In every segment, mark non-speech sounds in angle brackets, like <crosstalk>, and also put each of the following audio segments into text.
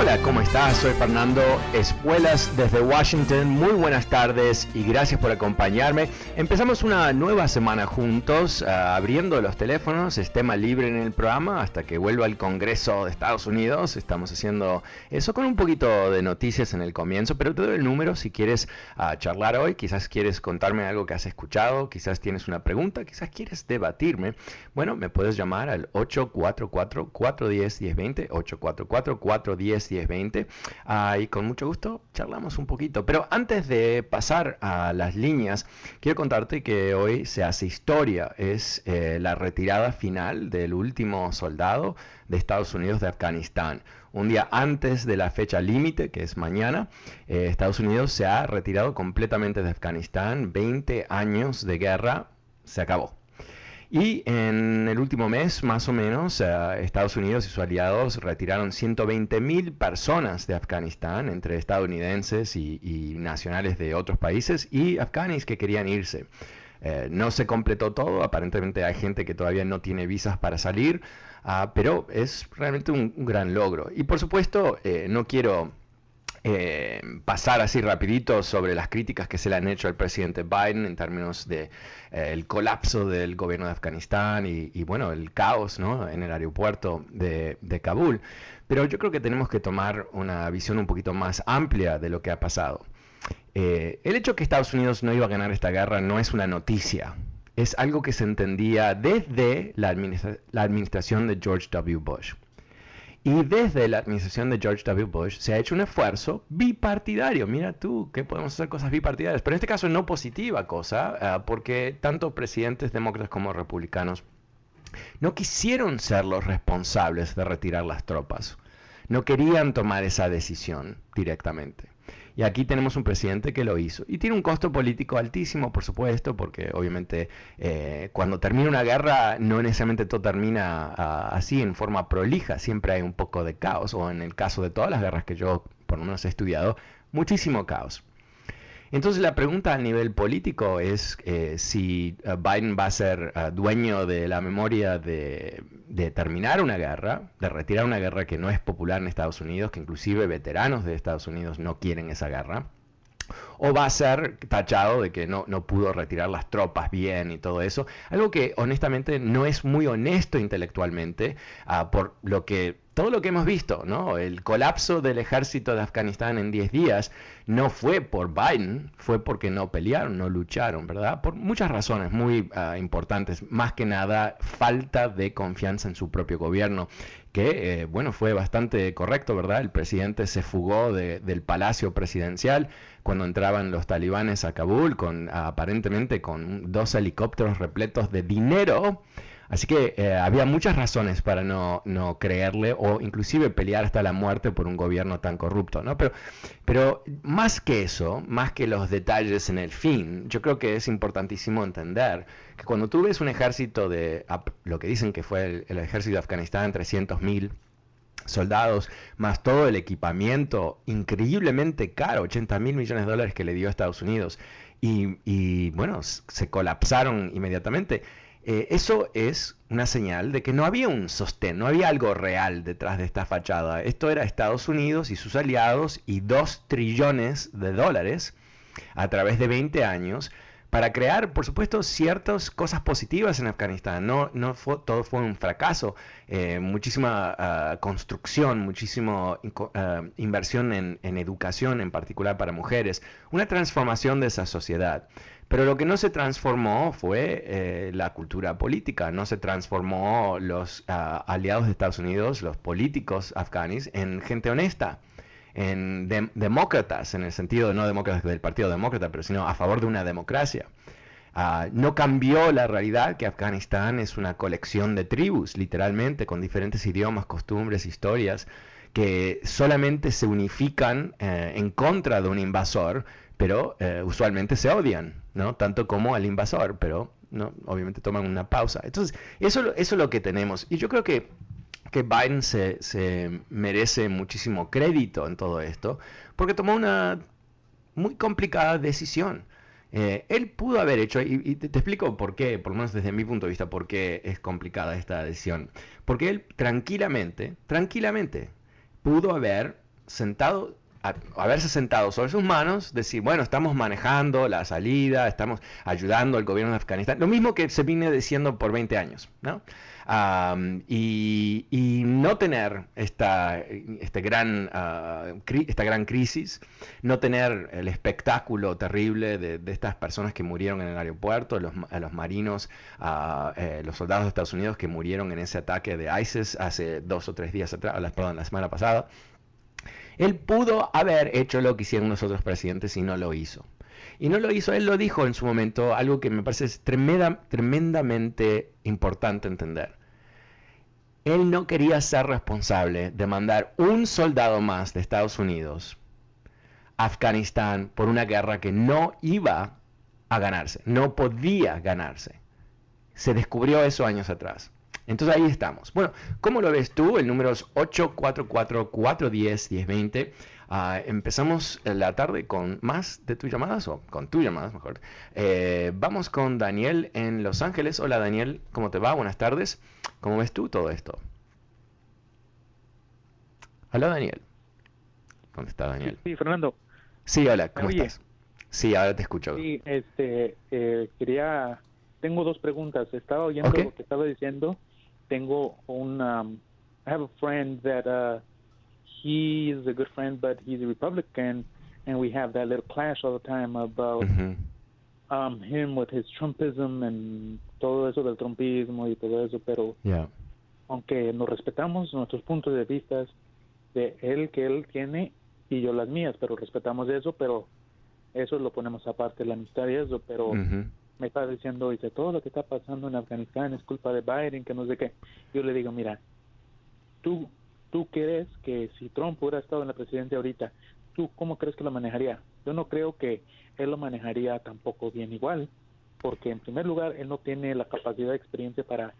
Hola, ¿cómo estás? Soy Fernando Espuelas desde Washington. Muy buenas tardes y gracias por acompañarme. Empezamos una nueva semana juntos, uh, abriendo los teléfonos. Es tema libre en el programa hasta que vuelva al Congreso de Estados Unidos. Estamos haciendo eso con un poquito de noticias en el comienzo, pero te doy el número si quieres uh, charlar hoy. Quizás quieres contarme algo que has escuchado, quizás tienes una pregunta, quizás quieres debatirme. Bueno, me puedes llamar al 844-410-1020, 844-410. 1020. Ah, y con mucho gusto charlamos un poquito. Pero antes de pasar a las líneas, quiero contarte que hoy se hace historia. Es eh, la retirada final del último soldado de Estados Unidos de Afganistán. Un día antes de la fecha límite, que es mañana, eh, Estados Unidos se ha retirado completamente de Afganistán. 20 años de guerra se acabó. Y en el último mes, más o menos, eh, Estados Unidos y sus aliados retiraron 120.000 personas de Afganistán, entre estadounidenses y, nacionales de otros países, y afganis que querían irse. Eh, no se completó todo, aparentemente hay gente que todavía no tiene visas para salir, ah, pero es realmente un, gran logro. Y por supuesto, eh, no quiero eh, pasar así rapidito sobre las críticas que se le han hecho al presidente Biden en términos de eh, el colapso del gobierno de Afganistán y, bueno el caos en el aeropuerto de, Kabul. Pero yo creo que tenemos que tomar una visión un poquito más amplia de lo que ha pasado. Eh, el hecho que Estados Unidos no iba a ganar esta guerra no es una noticia. Es algo que se entendía desde la, la administración de George W. Bush y desde la administración de George W. Bush se ha hecho un esfuerzo bipartidario. Mira tú que podemos hacer cosas bipartidarias, pero en este caso no positiva cosa, ah, porque tanto presidentes demócratas como republicanos no quisieron ser los responsables de retirar las tropas. No querían tomar esa decisión directamente. Y aquí tenemos un presidente que lo hizo. Y tiene un costo político altísimo, por supuesto, porque obviamente eh, cuando termina una guerra no necesariamente todo termina ah, así en forma prolija, siempre hay un poco de caos, o en el caso de todas las guerras que yo por lo menos he estudiado, muchísimo caos. Entonces la pregunta a nivel político es eh, si eh, Biden va a ser eh, dueño de la memoria de, terminar una guerra, de retirar una guerra que no es popular en Estados Unidos, que inclusive veteranos de Estados Unidos no quieren esa guerra, o va a ser tachado de que no, no pudo retirar las tropas bien y todo eso, algo que honestamente no es muy honesto intelectualmente ah, por lo que todo lo que hemos visto, ¿no? El colapso del ejército de Afganistán en 10 días no fue por Biden, fue porque no pelearon, no lucharon, ¿verdad? Por muchas razones muy ah, importantes, más que nada falta de confianza en su propio gobierno, que, eh, bueno, fue bastante correcto, ¿verdad? El presidente se fugó del palacio presidencial cuando entraban los talibanes a Kabul, con aparentemente con dos helicópteros repletos de dinero Así que eh, había muchas razones para no, creerle o inclusive pelear hasta la muerte por un gobierno tan corrupto, ¿no? Pero, pero más que eso, más que los detalles en el fin, yo creo que es importantísimo entender que cuando tú ves un ejército de, lo que dicen que fue el, ejército de Afganistán, 300.000 soldados, más todo el equipamiento increíblemente caro, 80 mil millones de dólares que le dio a Estados Unidos, y, y bueno, se colapsaron inmediatamente eh, eso es una señal de que no había un sostén, no había algo real detrás de esta fachada. Esto era Estados Unidos y sus aliados y dos trillones de dólares a través de 20 años para crear, por supuesto, ciertas cosas positivas en Afganistán. No, no fue, todo fue un fracaso. Eh, muchísima ah, construcción, muchísima ah, inversión en, educación, en particular para mujeres. Una transformación de esa sociedad. Pero lo que no se transformó fue eh, la cultura política, no se transformó los ah, aliados de Estados Unidos, los políticos afganis, en gente honesta en demócratas, en el sentido no demócratas del Partido Demócrata, pero sino a favor de una democracia. Ah, no cambió la realidad que Afganistán es una colección de tribus, literalmente, con diferentes idiomas, costumbres, historias, que solamente se unifican eh, en contra de un invasor, pero eh, usualmente se odian, ¿no? Tanto como al invasor, pero no, obviamente toman una pausa. Entonces, eso, eso es lo que tenemos. Y yo creo que que Biden se, merece muchísimo crédito en todo esto, porque tomó una muy complicada decisión. Eh, él pudo haber hecho, y, te, explico por qué, por lo menos desde mi punto de vista, por qué es complicada esta decisión. Porque él tranquilamente, tranquilamente, pudo haber sentado, haberse sentado sobre sus manos, decir, bueno, estamos manejando la salida, estamos ayudando al gobierno de Afganistán, lo mismo que se viene diciendo por 20 años, ¿no? Y, no tener esta, este gran, ah, esta gran crisis, no tener el espectáculo terrible de, estas personas que murieron en el aeropuerto, los, los marinos, eh, los soldados de Estados Unidos que murieron en ese ataque de ISIS hace dos o tres días atrás, perdón, la semana pasada. Él pudo haber hecho lo que hicieron los otros presidentes y no lo hizo. Y no lo hizo, él lo dijo en su momento, algo que me parece tremenda, tremendamente importante entender. Él no quería ser responsable de mandar un soldado más de Estados Unidos a Afganistán por una guerra que no iba a ganarse, no podía ganarse. Se descubrió eso años atrás. Entonces ahí estamos. Bueno, ¿cómo lo ves tú? El número es 844-410-1020. Ah, empezamos la tarde con más de tus llamadas, o con tus llamadas mejor. Eh, vamos con Daniel en Los Ángeles. Hola Daniel, ¿cómo te va? Buenas tardes. ¿Cómo ves tú todo esto? Hola Daniel. ¿Dónde está Daniel? Sí, Fernando. Sí, hola, ¿cómo estás? Sí, ahora te escucho. Sí, este, eh, quería, tengo dos preguntas. Estaba oyendo lo que estaba diciendo. Tengo un, um, I have a friend that uh, he is a good friend, but he's a Republican, and we have that little clash all the time about um, him with his Trumpism and todo eso del trumpismo y todo eso, pero aunque nos respetamos nuestros puntos de vista de él que él tiene y yo las mías, pero respetamos eso, pero eso lo ponemos aparte, la amistad y eso, pero me está diciendo, dice, todo lo que está pasando en Afganistán es culpa de Biden, que no sé qué. Yo le digo, mira, tú ¿tú crees que si Trump hubiera estado en la presidencia ahorita, tú cómo crees que lo manejaría? Yo no creo que él lo manejaría tampoco bien igual, porque en primer lugar él no tiene la capacidad de experiencia para,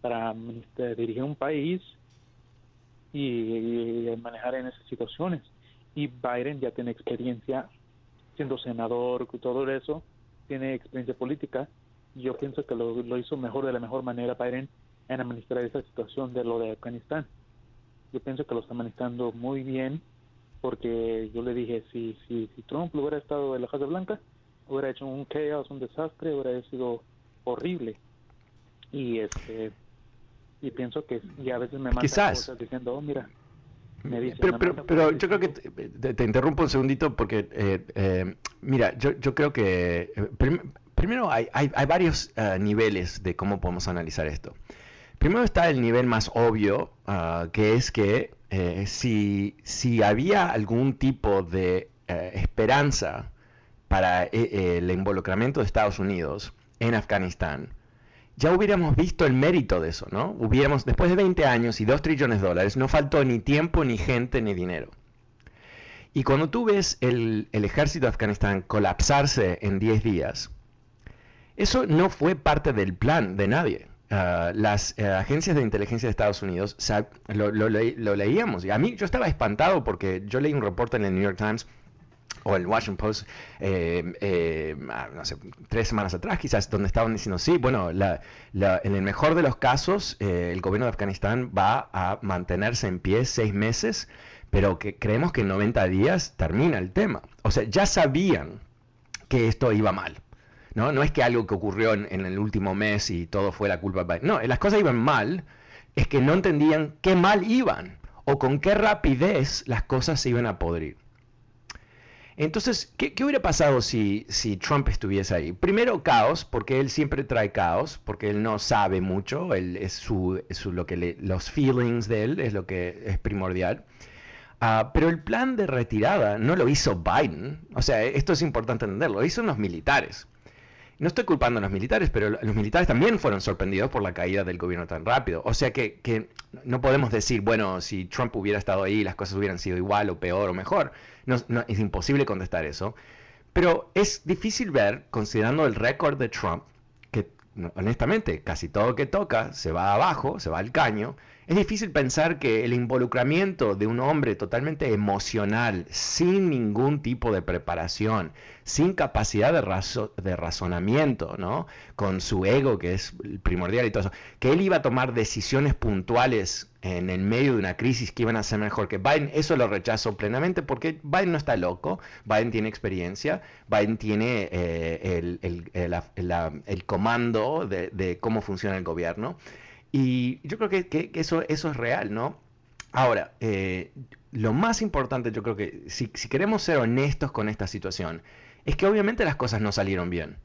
para este, dirigir un país y, manejar en esas situaciones. Y Biden ya tiene experiencia siendo senador y todo eso, tiene experiencia política. Yo pienso que lo, lo hizo mejor de la mejor manera Biden en administrar esa situación de lo de Afganistán yo pienso que lo está manejando muy bien porque yo le dije, si, si, si Trump hubiera estado en la Casa Blanca, hubiera hecho un caos, un desastre, hubiera sido horrible. Y este y pienso que y a veces me manda cosas diciendo, oh, mira, me dice, pero, pero, pero yo creo que te, interrumpo un segundito porque, eh, eh, mira, yo, yo creo que eh, primero hay, hay, hay varios niveles de cómo podemos analizar esto. Primero está el nivel más obvio, ah, que es que eh, si, si, había algún tipo de esperanza para eh, el involucramiento de Estados Unidos en Afganistán, ya hubiéramos visto el mérito de eso, ¿no? Hubiéramos, después de 20 años y 2 trillones de dólares, no faltó ni tiempo, ni gente, ni dinero. Y cuando tú ves el, ejército de Afganistán colapsarse en 10 días, eso no fue parte del plan de nadie. Ah, las eh, agencias de inteligencia de Estados Unidos, lo, leíamos. Y a mí yo estaba espantado porque yo leí un reporte en el New York Times o el Washington Post, eh, eh, ah, no sé, tres semanas atrás quizás, donde estaban diciendo, sí, bueno, en el mejor de los casos, eh, el gobierno de Afganistán va a mantenerse en pie seis meses, pero que creemos que en 90 días termina el tema. O sea, ya sabían que esto iba mal. ¿no? No es que algo que ocurrió en, el último mes y todo fue la culpa No, las cosas iban mal, es que no entendían qué mal iban o con qué rapidez las cosas se iban a podrir. Entonces, ¿qué, hubiera pasado si, si, Trump estuviese ahí? Primero, caos, porque él siempre trae caos, porque él no sabe mucho, él, es su, lo que los feelings de él es lo que es primordial. Ah, pero el plan de retirada no lo hizo Biden, o sea, esto es importante entenderlo, lo hizo los militares. No estoy culpando a los militares, pero los militares también fueron sorprendidos por la caída del gobierno tan rápido. O sea que, que no podemos decir, bueno, si Trump hubiera estado ahí, las cosas hubieran sido igual o peor o mejor. No, es imposible contestar eso. Pero es difícil ver, considerando el récord de Trump, que honestamente casi todo que toca se va abajo, se va al caño, es difícil pensar que el involucramiento de un hombre totalmente emocional, sin ningún tipo de preparación, sin capacidad de, de razonamiento, ¿no? con su ego que es primordial y todo eso, que él iba a tomar decisiones puntuales en el medio de una crisis que iban a ser mejor que Biden, eso lo rechazo plenamente porque Biden no está loco, Biden tiene experiencia, Biden tiene eh, el, comando de, de cómo funciona el gobierno. Y yo creo que, eso, eso es real, ¿no? Ahora, eh, lo más importante, yo creo que si, queremos ser honestos con esta situación, es que obviamente las cosas no salieron bien.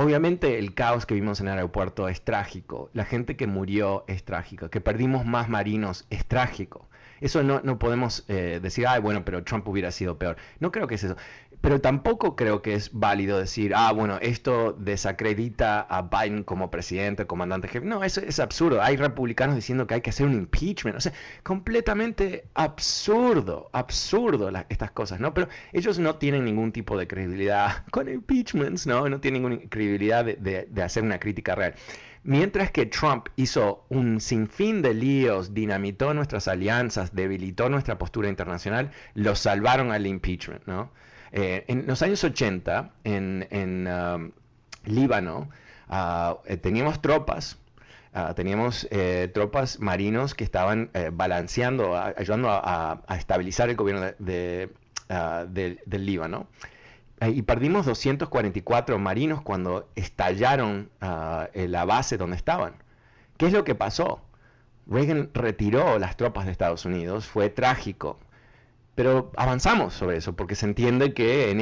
Obviamente el caos que vimos en el aeropuerto es trágico, la gente que murió es trágica, que perdimos más marinos es trágico. Eso no, no podemos eh, decir, ay, bueno, pero Trump hubiera sido peor. No creo que es eso. Pero tampoco creo que es válido decir, ah, bueno, esto desacredita a Biden como presidente, comandante jefe. No, eso es absurdo. Hay republicanos diciendo que hay que hacer un impeachment. O sea, completamente absurdo, absurdo estas cosas, ¿no? Pero ellos no tienen ningún tipo de credibilidad <laughs> con impeachments, ¿no? No tienen ninguna credibilidad de, hacer una crítica real. Mientras que Trump hizo un sinfín de líos, dinamitó nuestras alianzas, debilitó nuestra postura internacional, los salvaron al impeachment, ¿no? Eh, en los años 80, en, um, Líbano, ah, eh, teníamos tropas, ah, teníamos eh, tropas marinos que estaban balanceando, ayudando a, estabilizar el gobierno de, ah, del Líbano. Y perdimos 244 marinos cuando estallaron la base donde estaban. ¿Qué es lo que pasó? Reagan retiró las tropas de Estados Unidos, fue trágico, pero avanzamos sobre eso, porque se entiende que en,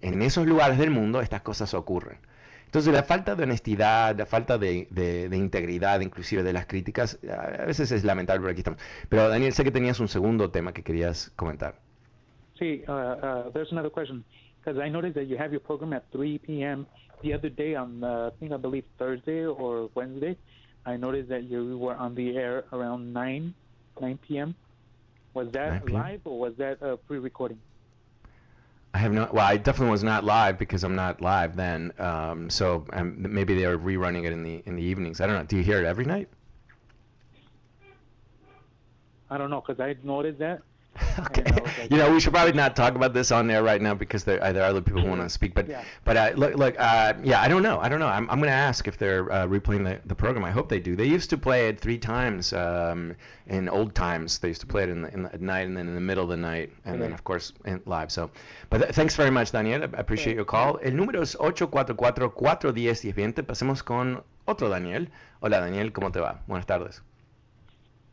en, esos lugares del mundo estas cosas ocurren. Entonces la falta de honestidad, la falta de, de, integridad, inclusive de las críticas, a veces es lamentable, pero aquí estamos. Pero Daniel, sé que tenías un segundo tema que querías comentar. Sí, uh, uh, there's another question. Because I noticed that you have your program at 3 p.m. The other day on, uh, I think I believe Thursday or Wednesday, I noticed that you were on the air around 9, 9 p.m. Was that live or was that a pre-recording? I have not. Well, I definitely was not live because I'm not live then. Um, so um, maybe they are rerunning it in the in the evenings. I don't know. Do you hear it every night? I don't know because I noticed that <laughs> okay. Like, you know, we should probably not talk about this on there right now because there, uh, there are other people who want to speak. But yeah. but uh, look, look uh, yeah, I don't know. I don't know. I'm, I'm going to ask if they're uh, replaying the, the program. I hope they do. They used to play it three times um, in old times. They used to play it in the, in the, at night and then in the middle of the night and okay. then of course in, live. So, but th- thanks very much, Daniel. I appreciate okay. your call. El número es 844-410-1020. Pasemos con otro Daniel. Hola Daniel, ¿cómo te va? Buenas tardes.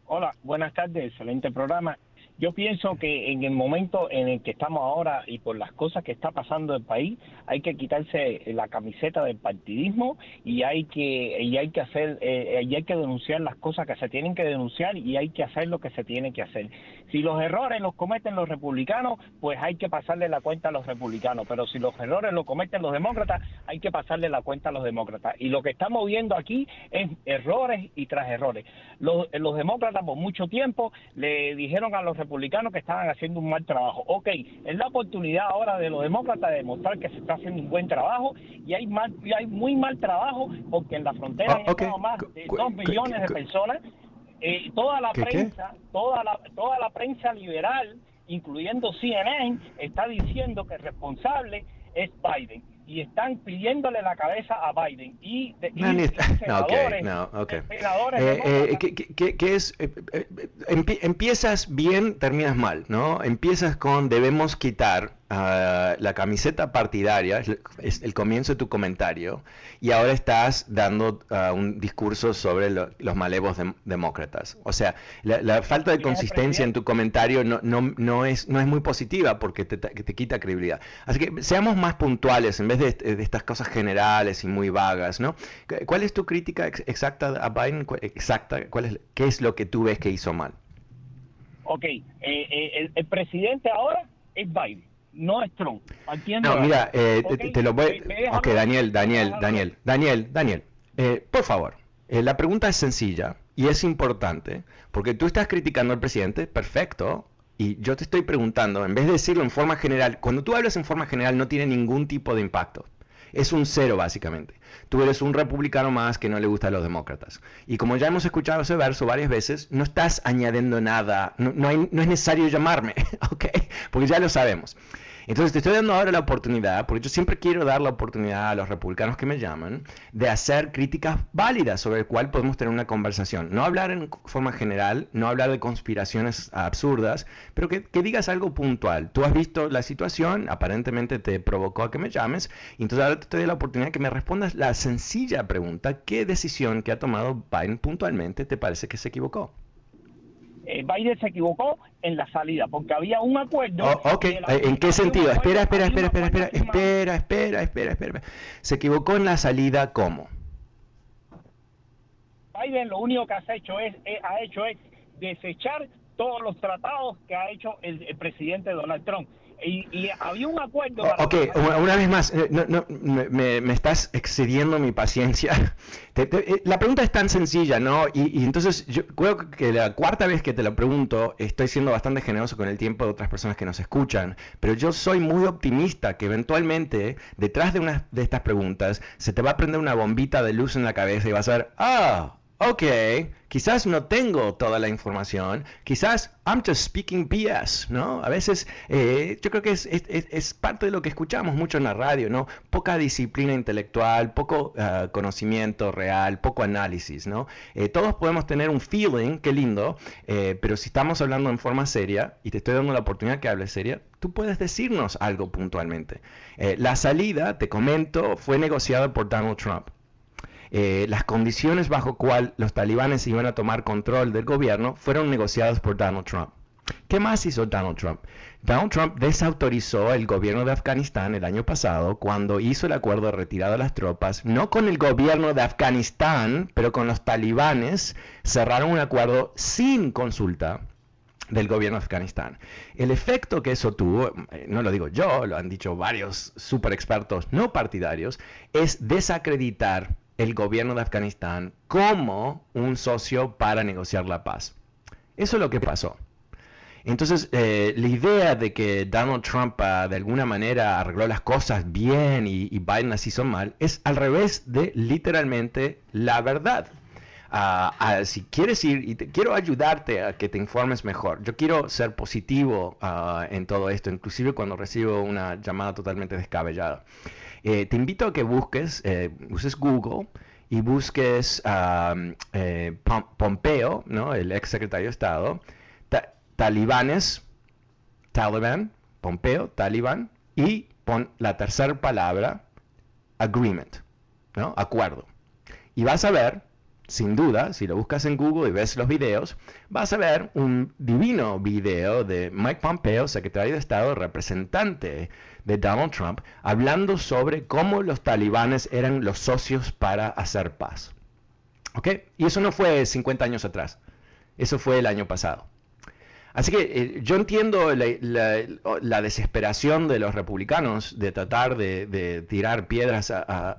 Hola, buenas tardes. Excelente programa. Yo pienso que en el momento en el que estamos ahora y por las cosas que está pasando en el país, hay que quitarse la camiseta del partidismo y hay que y hay que hacer eh, y hay que denunciar las cosas que se tienen que denunciar y hay que hacer lo que se tiene que hacer. Si los errores los cometen los republicanos, pues hay que pasarle la cuenta a los republicanos, pero si los errores los cometen los demócratas, hay que pasarle la cuenta a los demócratas. Y lo que estamos viendo aquí es errores y tras errores. Los, los demócratas por mucho tiempo le dijeron a los republicanos que estaban haciendo un mal trabajo. Ok, es la oportunidad ahora de los demócratas de demostrar que se está haciendo un buen trabajo y hay mal, y hay muy mal trabajo porque en la frontera hay ah, más de dos millones de personas. Eh, toda la prensa, toda la toda la prensa liberal incluyendo CNN, está diciendo que el responsable es Biden. Y están pidiéndole la cabeza a Biden. Y, de, y, senadores, no, okay, eh, eh, ¿qué, es? Eh, empiezas bien, terminas mal, ¿no? Empiezas con debemos quitar la camiseta partidaria, es el comienzo de tu comentario, y ahora estás dando un discurso sobre los malevos demócratas. O sea, la, falta de consistencia en tu comentario no, no, no, es, no es muy positiva porque te, te, quita credibilidad. Así que seamos más puntuales en vez de, de, estas cosas generales y muy vagas, ¿no? ¿Cuál es tu crítica exacta a Biden? Exacta, ¿cuál es, ¿Qué es lo que tú ves que hizo mal? Ok, eh, eh, el presidente ahora es Biden no es Trump. no, mira, eh, te, lo voy... Ok, Daniel, Daniel, Daniel, Daniel, Daniel, eh, por favor, eh, la pregunta es sencilla y es importante, porque tú estás criticando al presidente, perfecto, y yo te estoy preguntando, en vez de decirlo en forma general, cuando tú hablas en forma general no tiene ningún tipo de impacto. Es un cero, básicamente. Tú eres un republicano más que no le gusta a los demócratas. Y como ya hemos escuchado ese verso varias veces, no estás añadiendo nada, no, no, no es necesario llamarme, <laughs> ¿ok? Porque ya lo sabemos. Entonces te estoy dando ahora la oportunidad, porque yo siempre quiero dar la oportunidad a los republicanos que me llaman, de hacer críticas válidas sobre el cual podemos tener una conversación. No hablar en forma general, no hablar de conspiraciones absurdas, pero que, digas algo puntual. Tú has visto la situación, aparentemente te provocó a que me llames, y entonces ahora te doy la oportunidad de que me respondas la sencilla pregunta, ¿qué decisión que ha tomado Biden puntualmente te parece que se equivocó? Eh, Biden se equivocó en la salida, porque había un acuerdo. Oh, ok, ¿en qué sentido? Espera, espera, espera, espera, espera, espera, espera, espera, espera. ¿Se equivocó en la salida cómo? Biden lo único que ha hecho es, eh, ha hecho es desechar todos los tratados que ha hecho el presidente Donald Trump y, había un acuerdo. ok, una, vez más, eh, me, estás excediendo mi paciencia. <laughs> Eh, la pregunta es tan sencilla, ¿no? Y, entonces yo creo que la cuarta vez que te la pregunto, estoy siendo bastante generoso con el tiempo de otras personas que nos escuchan, pero yo soy muy optimista que eventualmente detrás de una de estas preguntas se te va a prender una bombita de luz en la cabeza y vas a ver, ah, ok, quizás no tengo toda la información, quizás I'm just speaking BS, ¿no? A veces eh, yo creo que es, parte de lo que escuchamos mucho en la radio, ¿no? Poca disciplina intelectual, poco ah, conocimiento real, poco análisis, ¿no? Eh, todos podemos tener un feeling, qué lindo, eh, pero si estamos hablando en forma seria, y te estoy dando la oportunidad que hables seria, tú puedes decirnos algo puntualmente. la salida, te comento, fue negociada por Donald Trump. Eh, las condiciones bajo cual los talibanes iban a tomar control del gobierno fueron negociadas por Donald Trump. ¿Qué más hizo Donald Trump? Donald Trump desautorizó el gobierno de Afganistán el año pasado cuando hizo el acuerdo de retirada de las tropas, no con el gobierno de Afganistán, pero con los talibanes, cerraron un acuerdo sin consulta del gobierno de Afganistán. El efecto que eso tuvo, eh, no lo digo yo, lo han dicho varios super expertos no partidarios, es desacreditar el gobierno de Afganistán como un socio para negociar la paz. Eso es lo que pasó. Entonces, eh, la idea de que Donald Trump ah, de alguna manera arregló las cosas bien y, Biden las hizo mal, es al revés de literalmente la verdad. Ah, ah, si quieres ir, y quiero ayudarte a que te informes mejor. Yo quiero ser positivo en todo esto, inclusive cuando recibo una llamada totalmente descabellada. Eh, te invito a que busques, eh, uses Google y busques a eh, Pompeo, ¿no? el ex secretario de Estado, talibanes, Taliban, Pompeo, Taliban, y pon la tercera palabra, agreement, ¿no? acuerdo. Y vas a ver sin duda, si lo buscas en Google y ves los videos, vas a ver un divino video de Mike Pompeo, secretario de Estado, representante de Donald Trump, hablando sobre cómo los talibanes eran los socios para hacer paz. ¿Ok? Y eso no fue 50 años atrás, eso fue el año pasado. Así que eh, yo entiendo la, desesperación de los republicanos de tratar de, tirar piedras <laughs> a,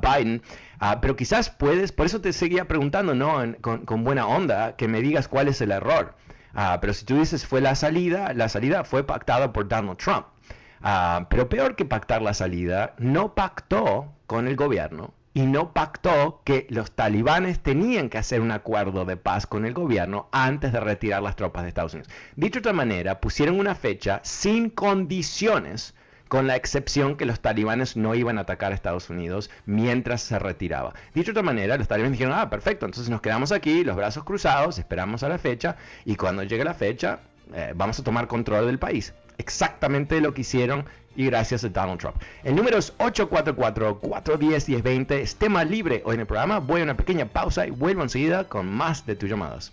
Biden, ah, pero quizás puedes, por eso te seguía preguntando, ¿no? con, buena onda, que me digas cuál es el error. Ah, pero si tú dices fue la salida, la salida fue pactada por Donald Trump. Ah, pero peor que pactar la salida, no pactó con el gobierno y no pactó que los talibanes tenían que hacer un acuerdo de paz con el gobierno antes de retirar las tropas de Estados Unidos. Dicho de otra manera, pusieron una fecha sin condiciones con la excepción que los talibanes no iban a atacar a Estados Unidos mientras se retiraba. Dicho de otra manera, los talibanes dijeron, ah, perfecto, entonces nos quedamos aquí, los brazos cruzados, esperamos a la fecha, y cuando llegue la fecha, eh, vamos a tomar control del país. Exactamente lo que hicieron y gracias a Donald Trump. El número es 844-410-1020, es tema libre hoy en el programa. Voy a una pequeña pausa y vuelvo enseguida con más de tus llamadas.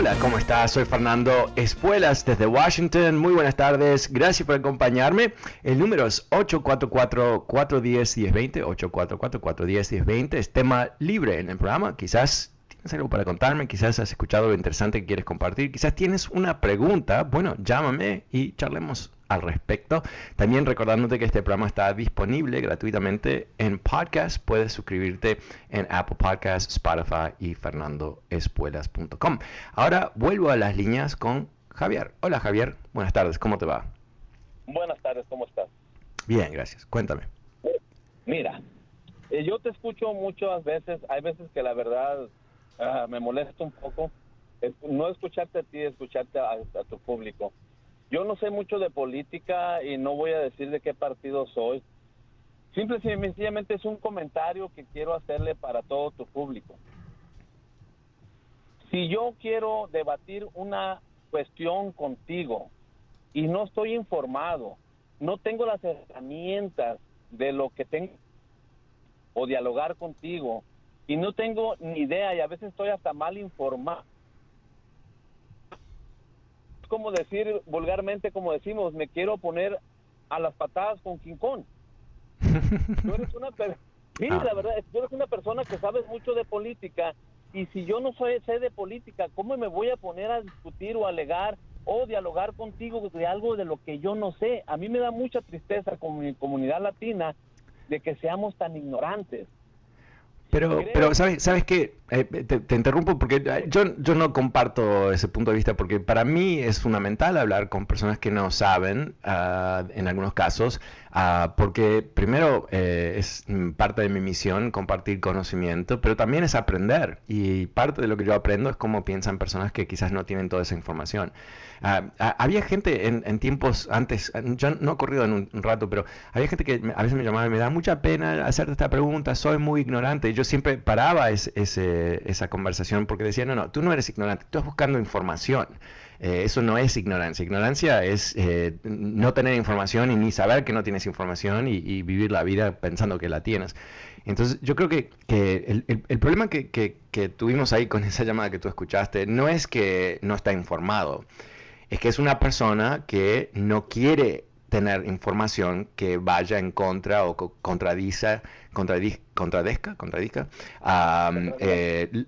Hola, ¿cómo estás? Soy Fernando Espuelas desde Washington. Muy buenas tardes. Gracias por acompañarme. El número es 844-410-1020. 844-410-1020. Es tema libre en el programa. Quizás tienes algo para contarme, quizás has escuchado lo interesante que quieres compartir, quizás tienes una pregunta. Bueno, llámame y charlemos al respecto. También recordándote que este programa está disponible gratuitamente en podcast. Puedes suscribirte en Apple Podcasts, Spotify y fernandoespuelas.com. Ahora vuelvo a las líneas con Javier. Hola Javier, buenas tardes, ¿cómo te va? Buenas tardes, ¿cómo estás? Bien, gracias. Cuéntame. Mira, eh, yo te escucho muchas veces, hay veces que la verdad ah, me molesta un poco, no escucharte a ti, escucharte a tu público. Yo no sé mucho de política y no voy a decir de qué partido soy. Simple y sencillamente es un comentario que quiero hacerle para todo tu público. Si yo quiero debatir una cuestión contigo y no estoy informado, no tengo las herramientas de lo que tengo o dialogar contigo y no tengo ni idea y a veces estoy hasta mal informado como decir vulgarmente, como decimos, me quiero poner a las patadas con King Kong. <laughs> Tú eres una, ah. la verdad, tú eres una persona que sabes mucho de política y si yo no soy, sé de política, ¿cómo me voy a poner a discutir o alegar o dialogar contigo de algo de lo que yo no sé? A mí me da mucha tristeza con mi comunidad latina de que seamos tan ignorantes. Pero, pero ¿sabes, sabes qué? Eh, te, interrumpo porque eh, yo, yo no comparto ese punto de vista porque para mí es fundamental hablar con personas que no saben, uh, en algunos casos, uh, porque primero eh, es parte de mi misión compartir conocimiento, pero también es aprender y parte de lo que yo aprendo es cómo piensan personas que quizás no tienen toda esa información. Uh, había gente en, tiempos antes, yo no he corrido en un, rato, pero había gente que a veces me llamaba y me da mucha pena hacerte esta pregunta, soy muy ignorante. Y yo siempre paraba ese, ese esa conversación porque decía, no, no, tú no eres ignorante, tú estás buscando información. Eh, eso no es ignorancia. Ignorancia es eh, no tener información y ni saber que no tienes información y, vivir la vida pensando que la tienes. Entonces, yo creo que, que el, problema que, que, tuvimos ahí con <laughs> esa llamada que tú escuchaste no es que no está informado, es que es una persona que no quiere tener información que vaya en contra o contradice, contradizca, contradizca, eh,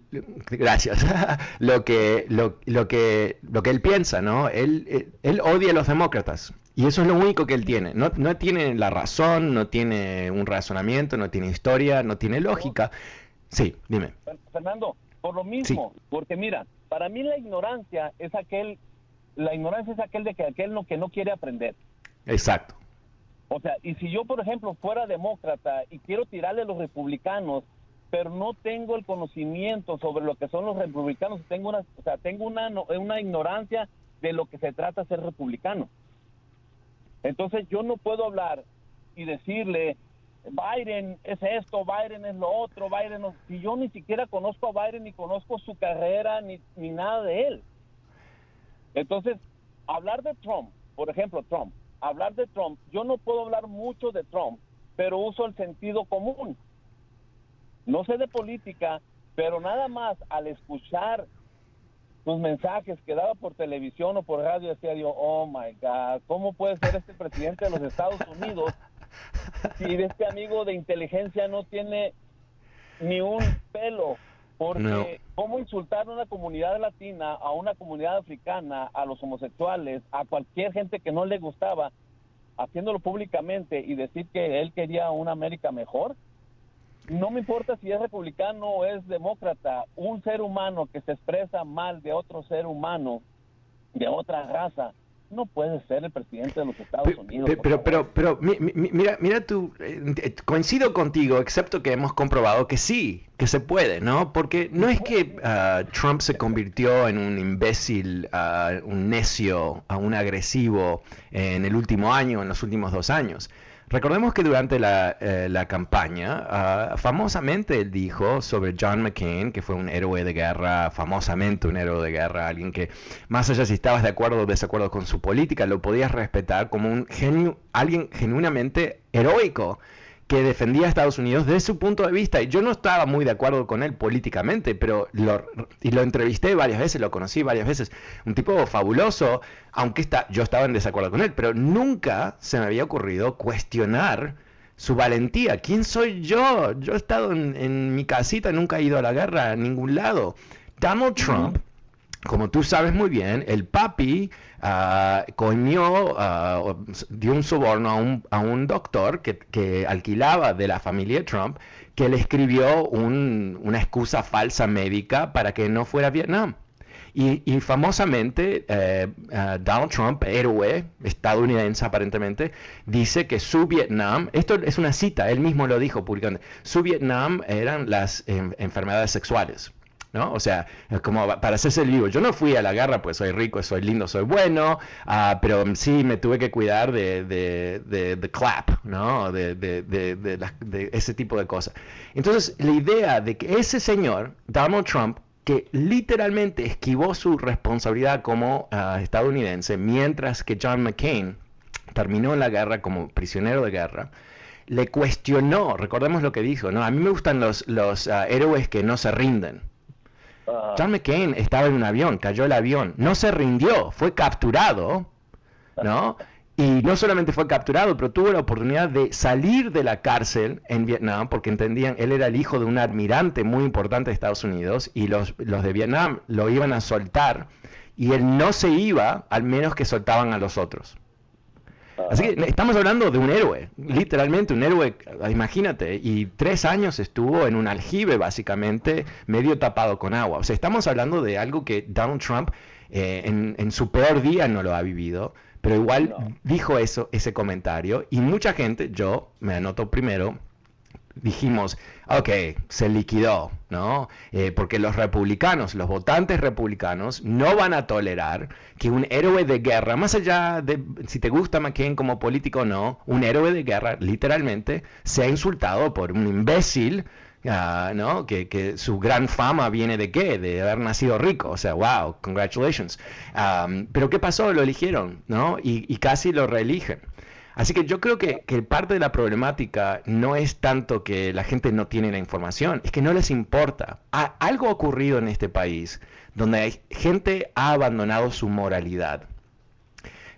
gracias, <laughs> lo que, lo, lo, que, lo que él piensa, ¿no? Él, eh, él odia a los demócratas. Y eso es lo único que él tiene. No, no tiene la razón, no tiene un razonamiento, no tiene historia, no tiene lógica. Sí, dime. Fernando, por lo mismo, porque mira, para mí la ignorancia es aquel, la ignorancia es aquel de que aquel no, que no quiere aprender. Exacto. O sea, y si yo, por ejemplo, fuera demócrata y quiero tirarle a los republicanos, pero no tengo el conocimiento sobre lo que son los republicanos, tengo una, o sea, tengo una, una ignorancia de lo que se trata ser republicano. Entonces yo no puedo hablar y decirle, Biden es esto, Biden es lo otro, Biden Si yo ni siquiera conozco a Biden, ni conozco su carrera, ni, ni nada de él. Entonces, hablar de Trump, por ejemplo, Trump, hablar de Trump, yo no puedo hablar mucho de Trump, pero uso el sentido común. No sé de política, pero nada más al escuchar sus mensajes que daba por televisión o por radio, decía yo, oh my God, ¿cómo puede ser este presidente de los Estados Unidos si este amigo de inteligencia no tiene ni un pelo? Porque cómo insultar a una comunidad latina, a una comunidad africana, a los homosexuales, a cualquier gente que no le gustaba, haciéndolo públicamente y decir que él quería una América mejor. no me importa si es republicano o es demócrata, un ser humano que se expresa mal de otro ser humano, de otra raza, no puede ser el presidente de los Estados Unidos. Pero, pero, pero, mira, mira tú, eh, coincido contigo, excepto que hemos comprobado que sí, que se puede, ¿no? Porque no es que ah, Trump se convirtió en un imbécil, uh, un necio, uh, un agresivo en el último año, en los últimos dos años. Recordemos que durante la, eh, campaña, ah, famosamente él dijo sobre John McCain, que fue un héroe de guerra, famosamente un héroe de guerra, alguien que más allá si estabas de acuerdo o desacuerdo con su política, lo podías respetar como un genio, alguien genuinamente heroico que defendía a Estados Unidos desde su punto de vista. Y yo no estaba muy de acuerdo con él políticamente, pero lo, y lo entrevisté varias veces, lo conocí varias veces. Un tipo fabuloso, aunque está, yo estaba en desacuerdo con él, pero nunca se me había ocurrido cuestionar su valentía. ¿Quién soy yo? Yo he estado en, en mi casita, nunca he ido a la guerra a ningún lado. Donald Trump como tú sabes muy bien, el papi uh, ah, dio un soborno a un, a un doctor que, alquilaba de la familia Trump, que le escribió una excusa falsa médica para que no fuera a Vietnam. Y, famosamente, eh, Donald Trump, héroe estadounidense aparentemente, dice que su Vietnam, esto es una cita, él mismo lo dijo públicamente, su Vietnam eran las enfermedades sexuales. ¿No? O sea, como para hacerse el vivo. Yo no fui a la guerra, pues soy rico, soy lindo, soy bueno, uh, pero sí me tuve que cuidar de, de, de, clap, ¿no? De, de, ese tipo de cosas. Entonces, la idea de que ese señor, Donald Trump, que literalmente esquivó su responsabilidad como uh, estadounidense, mientras que John McCain terminó la guerra como prisionero de guerra, le cuestionó, recordemos lo que dijo, ¿no? A mí me gustan los, los uh, héroes que no se rinden. Ah. John McCain estaba en un avión, cayó el avión, no se rindió, fue capturado, ¿no? Y no solamente fue capturado, pero tuvo la oportunidad de salir de la cárcel en Vietnam, porque entendían, él era el hijo de un admirante muy importante de Estados Unidos, y los, los de Vietnam lo iban a soltar, y él no se iba, al menos que soltaban a los otros. Así que estamos hablando de un héroe, literalmente un héroe, imagínate, y tres años estuvo en un aljibe básicamente, medio tapado con agua. O sea, estamos hablando de algo que Donald Trump eh, en, su peor día no lo ha vivido, pero igual dijo eso, ese comentario, y mucha gente, yo me anoto primero, dijimos, ok, se liquidó, ¿no? Eh, porque los republicanos, los votantes republicanos, no van a tolerar que un héroe de guerra, más allá de si te gusta McCain como político o no, un héroe de guerra literalmente sea insultado por un imbécil. Ah, ¿no? Que, su gran fama viene de qué? De haber nacido rico. O sea, wow, congratulations. pero ¿qué pasó? Lo eligieron, ¿no? Y, y casi lo reeligen. Así que yo creo que, parte de la problemática no es tanto que la gente no tiene la información, es que no les importa. algo ha ocurrido en este país donde hay, gente ha abandonado su moralidad.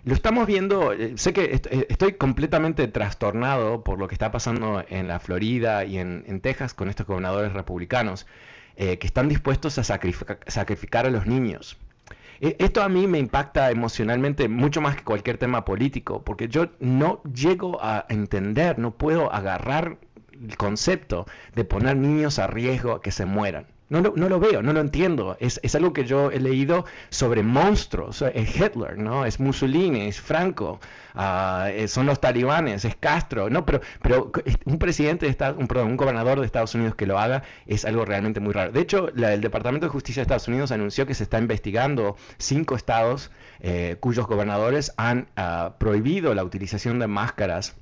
Lo estamos viendo, eh, sé que eh, estoy completamente trastornado por lo que está pasando en la Florida y en, Texas con estos gobernadores republicanos eh, que están dispuestos a sacrificar a los niños. E, esto a mí me impacta emocionalmente mucho más que cualquier tema político, porque yo no llego a entender, no puedo agarrar el concepto de poner niños a riesgo a que se mueran. No lo, no lo veo, no lo entiendo. Es, es, algo que yo he leído sobre monstruos. Es Hitler, ¿no? Es Mussolini, es Franco, uh, son los talibanes, es Castro. No, pero, pero un presidente, de un, perdón, un gobernador de Estados Unidos que lo haga es algo realmente muy raro. De hecho, la, el Departamento de Justicia de Estados Unidos anunció que se está investigando cinco estados eh, cuyos gobernadores han uh, prohibido la utilización de máscaras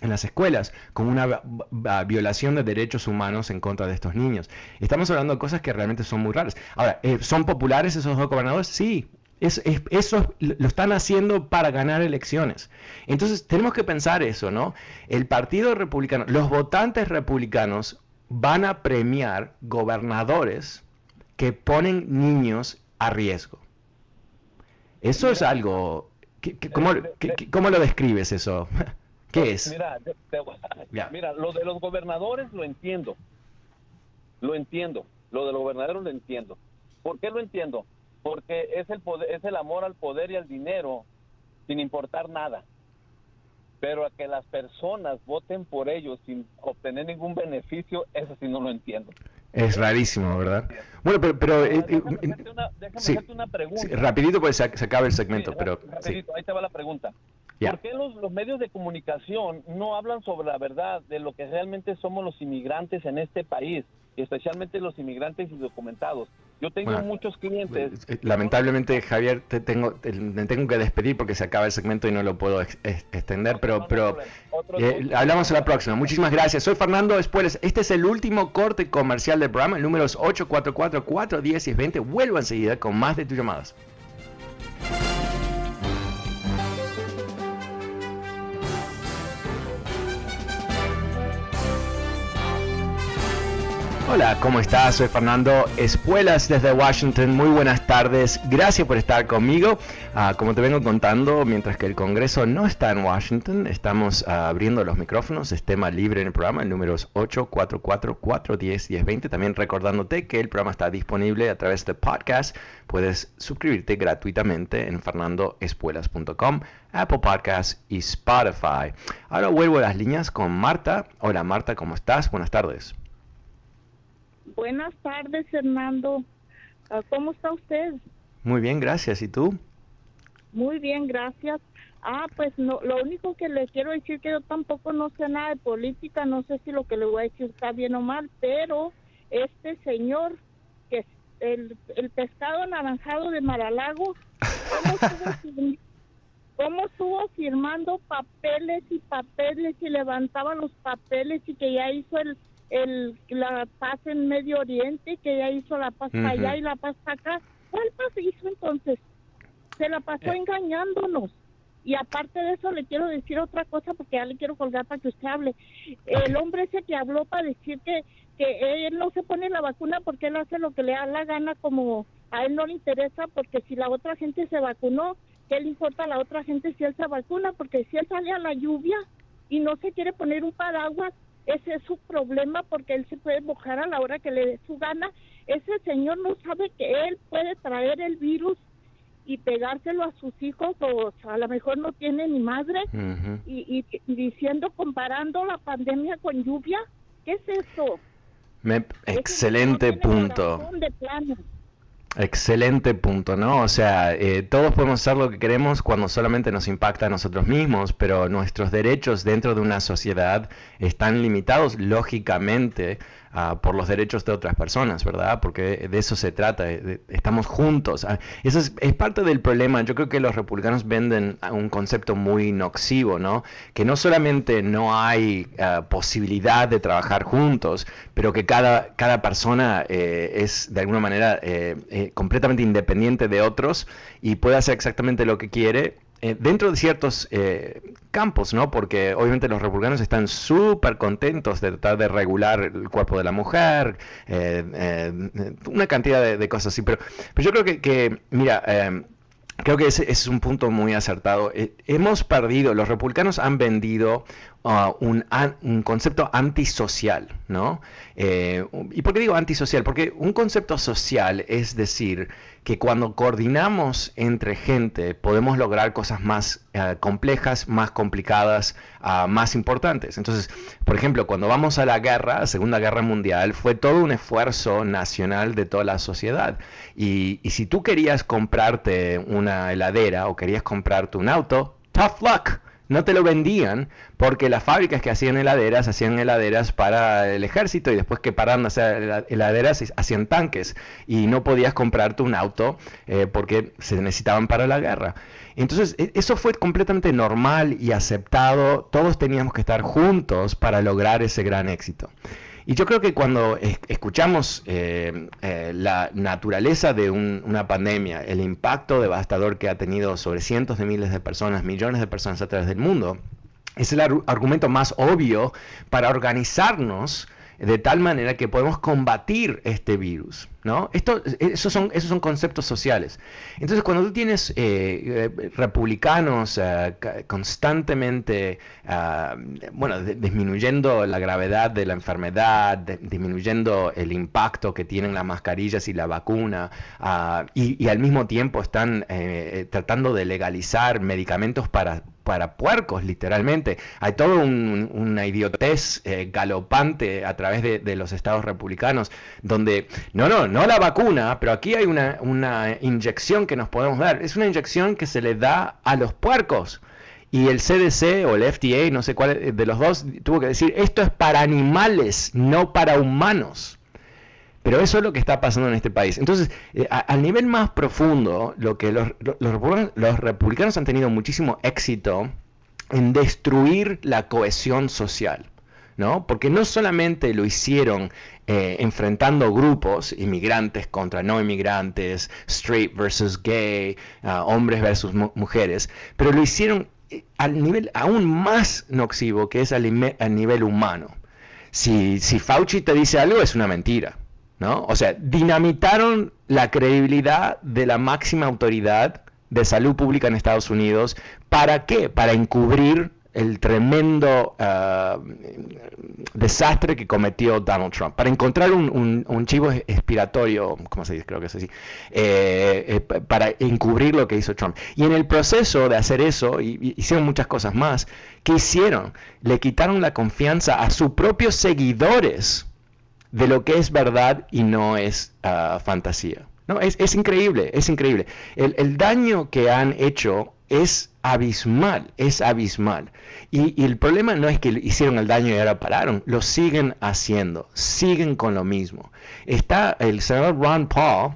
en las escuelas como una violación de derechos humanos en contra de estos niños. Estamos hablando de cosas que realmente son muy raras. Ahora, eh, ¿son populares esos dos gobernadores? Sí. Es, eso lo están haciendo para ganar elecciones. Entonces tenemos que pensar eso, ¿no? El Partido Republicano, los votantes republicanos van a premiar gobernadores que ponen niños a riesgo. Eso es algo... ¿cómo, ¿Cómo lo describes eso? <laughs> ¿Qué es? Mira, <laughs> mira, lo de los gobernadores lo entiendo. Lo entiendo. Lo de los gobernadores lo entiendo. ¿Por qué lo entiendo? Porque es el poder, es el amor al poder y al dinero sin importar nada. pero a que las personas voten por ellos sin obtener ningún beneficio, eso sí no lo entiendo. Es rarísimo, ¿verdad? Bueno, pero... pero eh, déjame, eh, una, hacerte una pregunta. rapidito pues se, se acaba el segmento, pero... Rapidito, ahí te va la pregunta. ¿Por qué los, los, medios de comunicación no hablan sobre la verdad de lo que realmente somos los inmigrantes en este país, especialmente los inmigrantes indocumentados? Yo tengo muchos clientes. Lamentablemente, Javier, te tengo, me tengo que despedir porque se acaba el segmento y no lo puedo extender, pero, pero eh, hablamos en la próxima. Muchísimas gracias. Soy Fernando Espueles. Este es el último corte comercial del programa. El número es 844-410 y 20. Vuelvo enseguida con más de tus llamadas. Hola, ¿cómo estás? Soy Fernando Espuelas desde Washington. Muy buenas tardes. Gracias por estar conmigo. Ah, como te vengo contando, mientras que el Congreso no está en Washington, estamos ah, abriendo los micrófonos. Es tema libre en el programa. El número es 844-410-1020. También recordándote que el programa está disponible a través de podcast. Puedes suscribirte gratuitamente en fernandoespuelas.com, Apple Podcasts y Spotify. Ahora vuelvo a las líneas con Marta. Hola Marta, ¿cómo estás? Buenas tardes. Buenas tardes, Fernando. Ah, ¿Cómo está usted? Muy bien, gracias. ¿Y tú? Muy bien, gracias. Ah, pues no, lo único que le quiero decir que yo tampoco no sé nada de política, no sé si lo que le voy a decir está bien o mal, pero este señor, que es el, el pescado anaranjado de Maralago, ¿cómo estuvo, <laughs> ¿cómo estuvo firmando papeles y papeles y levantaba los papeles y que ya hizo el el, la paz en Medio Oriente, que ya hizo la paz allá y la paz acá. ¿Cuál paz hizo entonces? Se la pasó eh. engañándonos. Y aparte de eso, le quiero decir otra cosa porque ya le quiero colgar para que usted hable. El hombre ese que habló para decir que, que él no se pone la vacuna porque él hace lo que le da la gana, como a él no le interesa, porque si la otra gente se vacunó, ¿qué le importa a la otra gente si él se vacuna? Porque si él sale a la lluvia y no se quiere poner un paraguas, ese es su problema porque él se puede mojar a la hora que le dé su gana. Ese señor no sabe que él puede traer el virus y pegárselo a sus hijos o a lo mejor no tiene ni madre y, diciendo, comparando la pandemia con lluvia, ¿qué es eso? excelente punto. Excelente punto, ¿no? O sea, eh, todos podemos hacer lo que queremos cuando solamente nos impacta a nosotros mismos, pero nuestros derechos dentro de una sociedad están limitados lógicamente por los derechos de otras personas, ¿verdad? Porque de eso se trata, estamos juntos. Ah, eso es, parte del problema. Yo creo que los republicanos venden un concepto muy noxivo, ¿no? Que no solamente no hay ah, posibilidad de trabajar juntos, pero que cada, cada persona eh, es de alguna manera eh, eh, completamente independiente de otros y puede hacer exactamente lo que quiere eh, dentro de ciertos eh, campos, ¿no? Porque obviamente los republicanos están súper contentos de tratar de regular el cuerpo de la mujer, eh, una cantidad de, cosas así, pero, pero yo creo que, mira, Creo que ese, es un punto muy acertado. hemos perdido, los republicanos han vendido uh, un, un, concepto antisocial, ¿no? ¿Y por qué digo antisocial? Porque un concepto social es decir que cuando coordinamos entre gente podemos lograr cosas más eh, complejas, más complicadas, ah, más importantes. Entonces, por ejemplo, cuando vamos a la guerra, Segunda Guerra Mundial, fue todo un esfuerzo nacional de toda la sociedad. Y, y si tú querías comprarte una heladera o querías comprarte un auto, tough luck no te lo vendían porque las fábricas que hacían heladeras hacían heladeras para el ejército y después que pararon de hacer heladeras hacían tanques y no podías comprarte un auto eh, porque se necesitaban para la guerra. Entonces e, eso fue completamente normal y aceptado, todos teníamos que estar juntos para lograr ese gran éxito. Y yo creo que cuando escuchamos eh, eh, la naturaleza de una pandemia, el impacto devastador que ha tenido sobre cientos de miles de personas, millones de personas a través del mundo, es el argumento más obvio para organizarnos de tal manera que podemos combatir este virus. ¿no? Esos, son, esos son conceptos sociales. Entonces, cuando tú tienes eh, eh, republicanos eh, constantemente, ah, bueno, disminuyendo la gravedad de la enfermedad, disminuyendo el impacto que tienen las mascarillas y la vacuna, ah, y, al mismo tiempo están tratando de legalizar medicamentos para para puercos, literalmente. Hay toda una idiotez eh, galopante a través de, los estados republicanos, donde, no, no, no la vacuna, pero aquí hay una, una inyección que nos podemos dar. Es una inyección que se le da a los puercos. Y el CDC o el FDA, no sé cuál de los dos, tuvo que decir, esto es para animales, no para humanos. Pero eso es lo que está pasando en este país. Entonces, eh, al nivel más profundo, lo que los, republicanos han tenido muchísimo éxito en destruir la cohesión social. ¿no? Porque no solamente lo hicieron eh, enfrentando grupos, inmigrantes contra no inmigrantes, straight versus gay, ah, hombres versus mujeres, pero lo hicieron eh, al nivel aún más nocivo que es al, nivel humano. Si, si Fauci te dice algo, es una mentira. ¿No? O sea, dinamitaron la credibilidad de la máxima autoridad de salud pública en Estados Unidos. ¿Para qué? Para encubrir el tremendo ah, desastre que cometió Donald Trump, para encontrar un, chivo expiratorio, ¿cómo se dice? Creo que es así, eh, eh, para encubrir lo que hizo Trump. Y en el proceso de hacer eso, y, hicieron muchas cosas más, ¿qué hicieron? Le quitaron la confianza a sus propios seguidores de lo que es verdad y no es ah, fantasía. No, es, es, increíble, es increíble. El, daño que han hecho es abismal, es abismal. Y, el problema no es que hicieron el daño y ahora pararon, lo siguen haciendo, siguen con lo mismo. Está el senador Ron Paul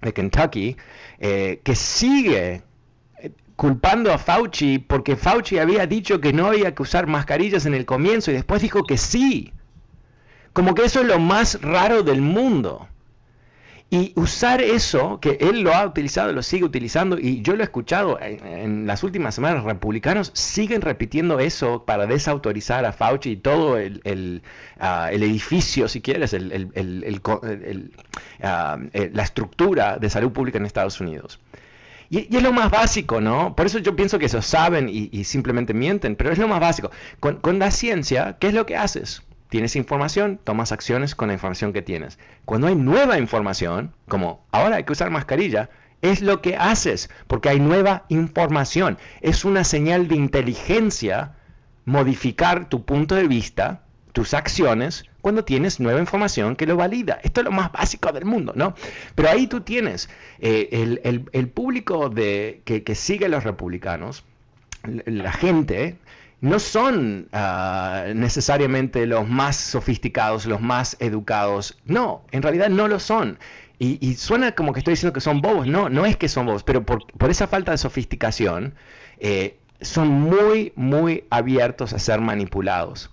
de Kentucky, eh, que sigue eh, culpando a Fauci porque Fauci había dicho que no había que usar mascarillas en el comienzo y después dijo que sí. Como que eso es lo más raro del mundo. Y usar eso, que él lo ha utilizado, lo sigue utilizando, y yo lo he escuchado en, las últimas semanas, republicanos siguen repitiendo eso para desautorizar a Fauci y todo el, ah, edificio, si quieres, ah, eh, la estructura de salud pública en Estados Unidos. Y, es lo más básico, ¿no? Por eso yo pienso que eso saben y, simplemente mienten, pero es lo más básico. Con, con la ciencia, ¿qué es lo que haces? Tienes información, tomas acciones con la información que tienes. Cuando hay nueva información, como ahora hay que usar mascarilla, es lo que haces, porque hay nueva información. Es una señal de inteligencia modificar tu punto de vista, tus acciones, cuando tienes nueva información que lo valida. Esto es lo más básico del mundo, ¿no? Pero ahí tú tienes eh, el, público de, que, que sigue a los republicanos, la gente no son ah, necesariamente los más sofisticados, los más educados. No, en realidad no lo son. Y, suena como que estoy diciendo que son bobos. No, no es que son bobos, pero por, esa falta de sofisticación eh, son muy, muy abiertos a ser manipulados.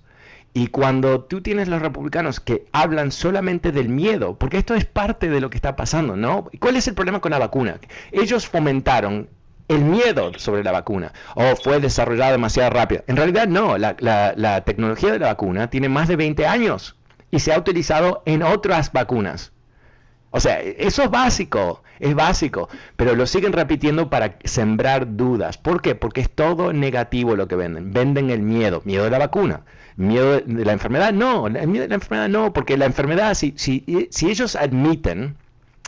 Y cuando tú tienes los republicanos que hablan solamente del miedo, porque esto es parte de lo que está pasando, ¿no? ¿Cuál es el problema con la vacuna? Ellos fomentaron el miedo sobre la vacuna o fue desarrollada demasiado rápido. En realidad no, la, tecnología de la vacuna tiene más de 20 años y se ha utilizado en otras vacunas. O sea, eso es básico, es básico, pero lo siguen repitiendo para sembrar dudas. ¿Por qué? Porque es todo negativo lo que venden. Venden el miedo, miedo de la vacuna, miedo de la enfermedad, no, el miedo de la enfermedad no, porque la enfermedad, si, si, si ellos admiten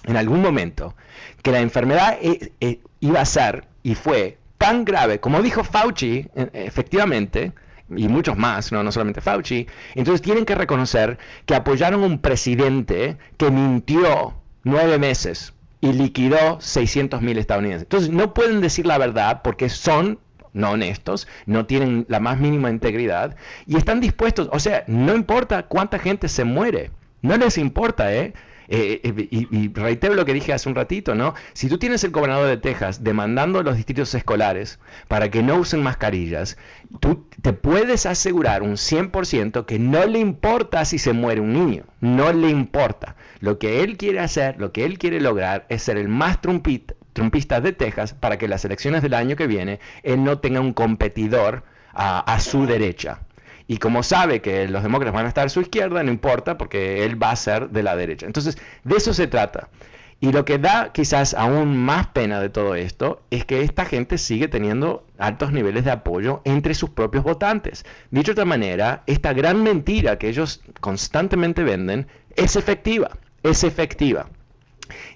en algún momento que la enfermedad eh, eh, iba a ser y fue tan grave, como dijo Fauci, e, efectivamente, y muchos más, no, no solamente Fauci, entonces tienen que reconocer que apoyaron a un presidente que mintió nueve meses y liquidó 600 mil estadounidenses. Entonces no pueden decir la verdad porque son no honestos, no tienen la más mínima integridad y están dispuestos, o sea, no importa cuánta gente se muere, no les importa, ¿eh? Eh, eh, y, reitero lo que dije hace un ratito, ¿no? Si tú tienes el gobernador de Texas demandando a los distritos escolares para que no usen mascarillas, tú te puedes asegurar un 100% que no le importa si se muere un niño, no le importa. Lo que él quiere hacer, lo que él quiere lograr es ser el más trumpista de Texas para que las elecciones del año que viene él no tenga un competidor a su derecha. Y como sabe que los demócratas van a estar a su izquierda, no importa porque él va a ser de la derecha. Entonces, de eso se trata. Y lo que da quizás aún más pena de todo esto es que esta gente sigue teniendo altos niveles de apoyo entre sus propios votantes. Dicho de otra manera, esta gran mentira que ellos constantemente venden es efectiva, es efectiva.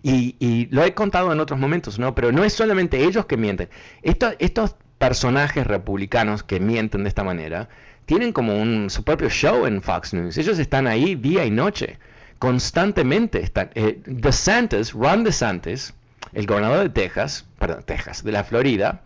Y, lo he contado en otros momentos, ¿no? Pero no es solamente ellos que mienten. estos personajes republicanos que mienten de esta manera tienen como un, su propio show en Fox News. Ellos están ahí día y noche constantemente están. Eh, DeSantis, Ron DeSantis, el gobernador de Texas, perdón, Texas, de la Florida,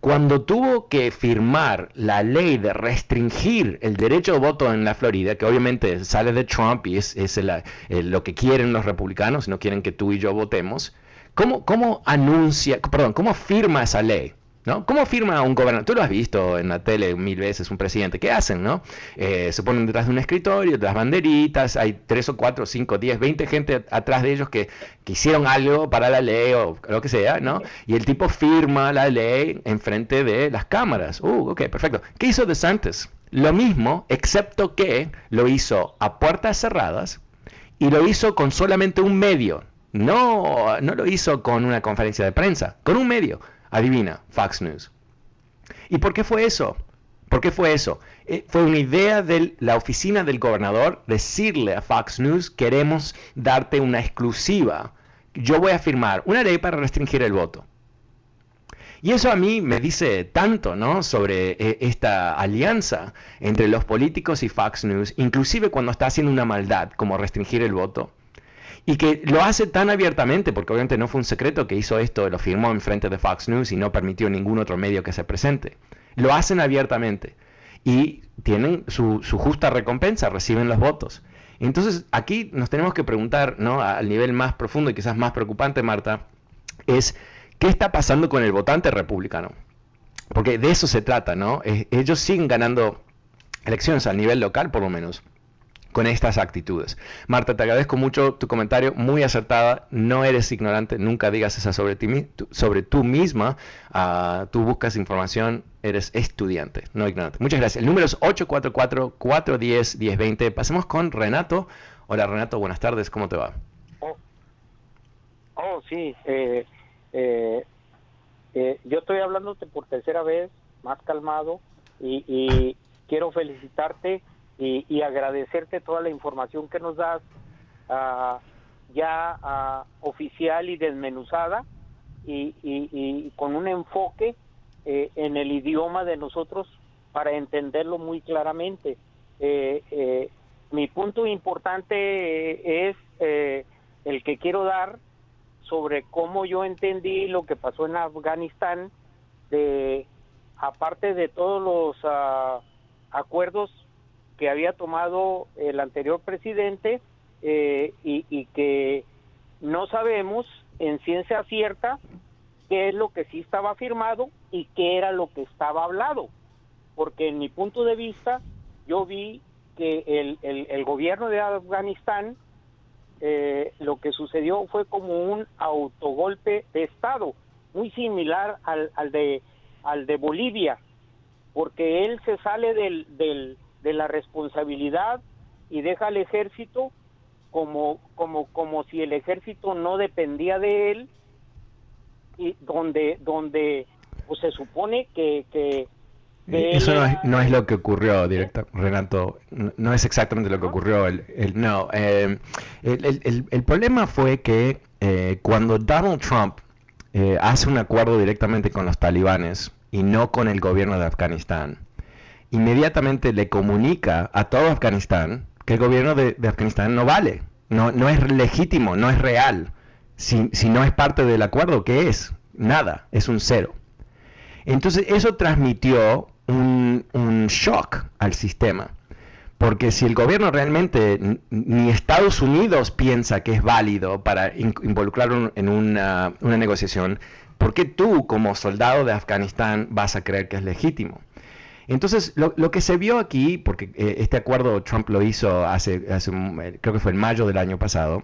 cuando tuvo que firmar la ley de restringir el derecho de voto en la Florida, que obviamente sale de Trump y es, lo que quieren los republicanos, no quieren que tú y yo votemos, ¿cómo, cómo anuncia, perdón, cómo firma esa ley? ¿No? ¿Cómo firma un gobernador? Tú lo has visto en la tele mil veces, un presidente. ¿Qué hacen? ¿no? Eh, se ponen detrás de un escritorio, de las banderitas, hay tres o cuatro, cinco, diez, veinte gente atrás de ellos que, hicieron algo para la ley o lo que sea, ¿no? Y el tipo firma la ley en frente de las cámaras. Uh, ok, perfecto. ¿Qué hizo DeSantis? Lo mismo, excepto que lo hizo a puertas cerradas y lo hizo con solamente un medio. No, no lo hizo con una conferencia de prensa, con un medio Adivina, Fox News. ¿Y por qué fue eso? ¿Por qué fue eso? Eh, fue una idea de la oficina del gobernador decirle a Fox News, queremos darte una exclusiva. Yo voy a firmar una ley para restringir el voto. Y eso a mí me dice tanto, ¿no? Sobre eh, esta alianza entre los políticos y Fox News, inclusive cuando está haciendo una maldad como restringir el voto y que lo hace tan abiertamente, porque obviamente no fue un secreto que hizo esto, lo firmó en frente de Fox News y no permitió ningún otro medio que se presente. Lo hacen abiertamente y tienen su, justa recompensa, reciben los votos. Entonces aquí nos tenemos que preguntar, ¿no? al nivel más profundo y quizás más preocupante, Marta, es qué está pasando con el votante republicano. Porque de eso se trata, ¿no? ellos siguen ganando elecciones a nivel local, por lo menos con estas actitudes. Marta, te agradezco mucho tu comentario, muy acertada, no eres ignorante, nunca digas esa sobre ti sobre tú misma, uh, tú buscas información, eres estudiante, no ignorante. Muchas gracias. El número es 844-410-1020. Pasemos con Renato. Hola Renato, buenas tardes, ¿cómo te va? Oh, oh sí, eh, eh, eh, yo estoy hablándote por tercera vez, más calmado, y quiero felicitarte y, agradecerte toda la información que nos das uh, ya uh, oficial y desmenuzada y, y, con un enfoque eh, en el idioma de nosotros para entenderlo muy claramente. Eh, eh, mi punto importante es el que quiero dar sobre cómo yo entendí lo que pasó en Afganistán, de aparte de todos los uh, acuerdos que había tomado el anterior presidente eh, y, que no sabemos en ciencia cierta qué es lo que sí estaba firmado y qué era lo que estaba hablado. Porque en mi punto de vista, yo vi que el, el, gobierno de Afganistán eh, lo que sucedió fue como un autogolpe de Estado, muy similar al, al, de, al de Bolivia, porque él se sale del, del, de la responsabilidad y deja al ejército como, como, como si el ejército no dependía de él y donde, donde pues, se supone que, que eso no es, lo que ocurrió, directo, Renato. No, es exactamente lo que ocurrió. El, no, eh, el, el, problema fue que eh, cuando Donald Trump eh, hace un acuerdo directamente con los talibanes y no con el gobierno de Afganistán, inmediatamente le comunica a todo Afganistán que el gobierno de, Afganistán no vale, no, no es legítimo, no es real. Si, no es parte del acuerdo, ¿qué es? Nada, es un cero. Entonces eso transmitió un, shock al sistema. Porque si el gobierno realmente, ni Estados Unidos piensa que es válido para involucrarlo en una, una negociación, ¿por qué tú como soldado de Afganistán vas a creer que es legítimo? Entonces, lo, que se vio aquí, porque eh, este acuerdo Trump lo hizo hace, hace, eh, creo que fue en mayo del año pasado,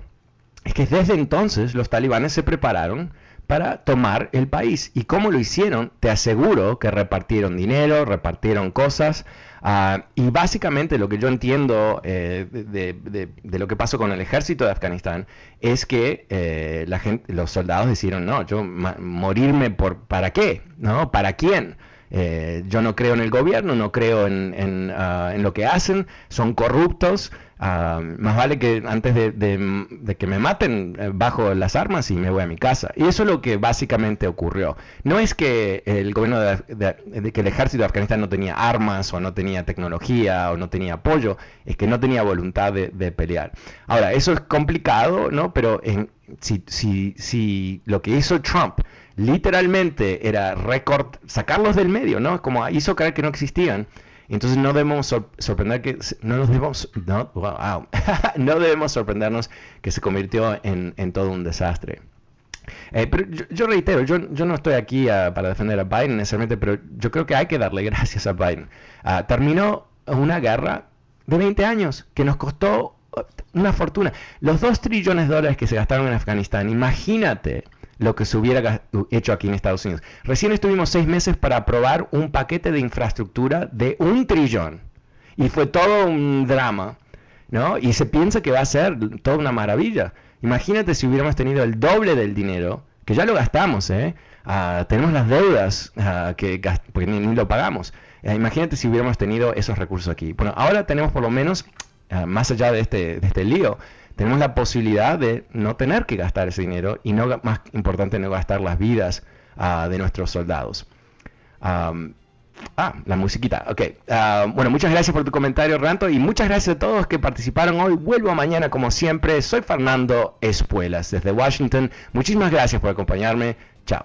es que desde entonces los talibanes se prepararon para tomar el país. ¿Y cómo lo hicieron? Te aseguro que repartieron dinero, repartieron cosas. Ah, y básicamente lo que yo entiendo eh, de, lo que pasó con el ejército de Afganistán es que la gente, los soldados decidieron, no, yo morirme por, ¿para qué? ¿No? ¿Para quién? Eh, yo no creo en el gobierno, no creo en, ah, lo que hacen, son corruptos. Ah, más vale que antes de, que me maten eh, bajo las armas y me voy a mi casa. Y eso es lo que básicamente ocurrió. No es que el gobierno de, que el ejército de Afganistán no tenía armas o no tenía tecnología o no tenía apoyo, es que no tenía voluntad de, pelear. Ahora, eso es complicado, ¿no? Pero en, si, si, si lo que hizo Trump literalmente era récord, sacarlos del medio, ¿no? Como hizo creer que no existían. Entonces no debemos sorprender que no nos debemos no, <laughs> no debemos sorprendernos que se convirtió en, todo un desastre. Eh, pero yo, reitero, yo, yo, no estoy aquí ah, para defender a Biden necesariamente, pero yo creo que hay que darle <laughs> gracias a Biden. Ah, terminó una guerra de 20 años que nos costó uh, una fortuna. Los 2 trillones de dólares que se gastaron en Afganistán, imagínate lo que se hubiera hecho aquí en Estados Unidos. Recién estuvimos seis meses para aprobar un paquete de infraestructura de un trillón. Y fue todo un drama, ¿no? Y se piensa que va a ser toda una maravilla. Imagínate si hubiéramos tenido el doble del dinero, que ya lo gastamos, ¿eh? Ah, tenemos las deudas ah, que porque ni, lo pagamos. Eh, imagínate si hubiéramos tenido esos recursos aquí. Bueno, ahora tenemos por lo menos, ah, más allá de este, de este lío, tenemos la posibilidad de no tener que gastar ese dinero y no más importante no gastar las vidas ah, de nuestros soldados. ah, la musiquita. Ok. Ah, bueno, muchas gracias por tu comentario, Ranto, y muchas gracias a todos que participaron hoy. Vuelvo mañana como siempre. Soy Fernando Espuelas desde Washington. Muchísimas gracias por acompañarme. Chao.